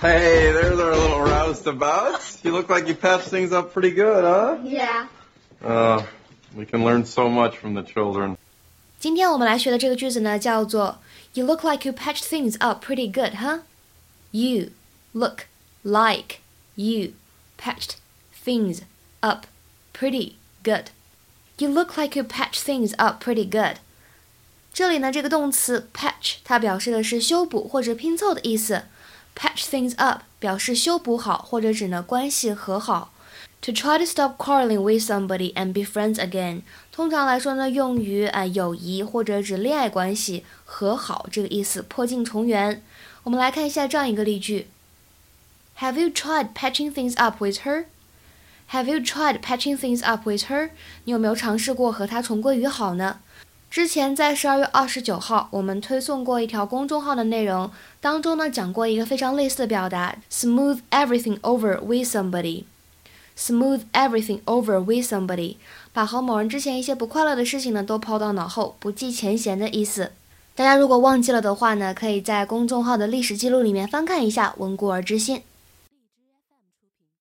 Hey, there's our little roustabouts. You look like you patched things up pretty good, huh? Yeah. Uh, we can learn so much from the children. 今天我们来学的这个句子呢，叫做 You look like you patched things up pretty good, huh? You look like you patched things up pretty good. You look like you patched things up pretty good. 这里呢，这个动词 patch 它表示的是修补或者拼凑的意思。 Patch things up 表示修补好或者指呢关系和好。To try to stop quarreling with somebody and be friends again，通常来说呢，用于啊、呃、友谊或者指恋爱关系和好这个意思，破镜重圆。我们来看一下这样一个例句：Have you tried patching things up with her? Have you tried patching things up with her? 你有没有尝试过和她重归于好呢？ 之前在十二月二十九号，我们推送过一条公众号的内容，当中呢讲过一个非常类似的表达：smooth everything over with somebody。smooth everything over with somebody，把和某人之前一些不快乐的事情呢都抛到脑后，不计前嫌的意思。大家如果忘记了的话呢，可以在公众号的历史记录里面翻看一下，温故而知新。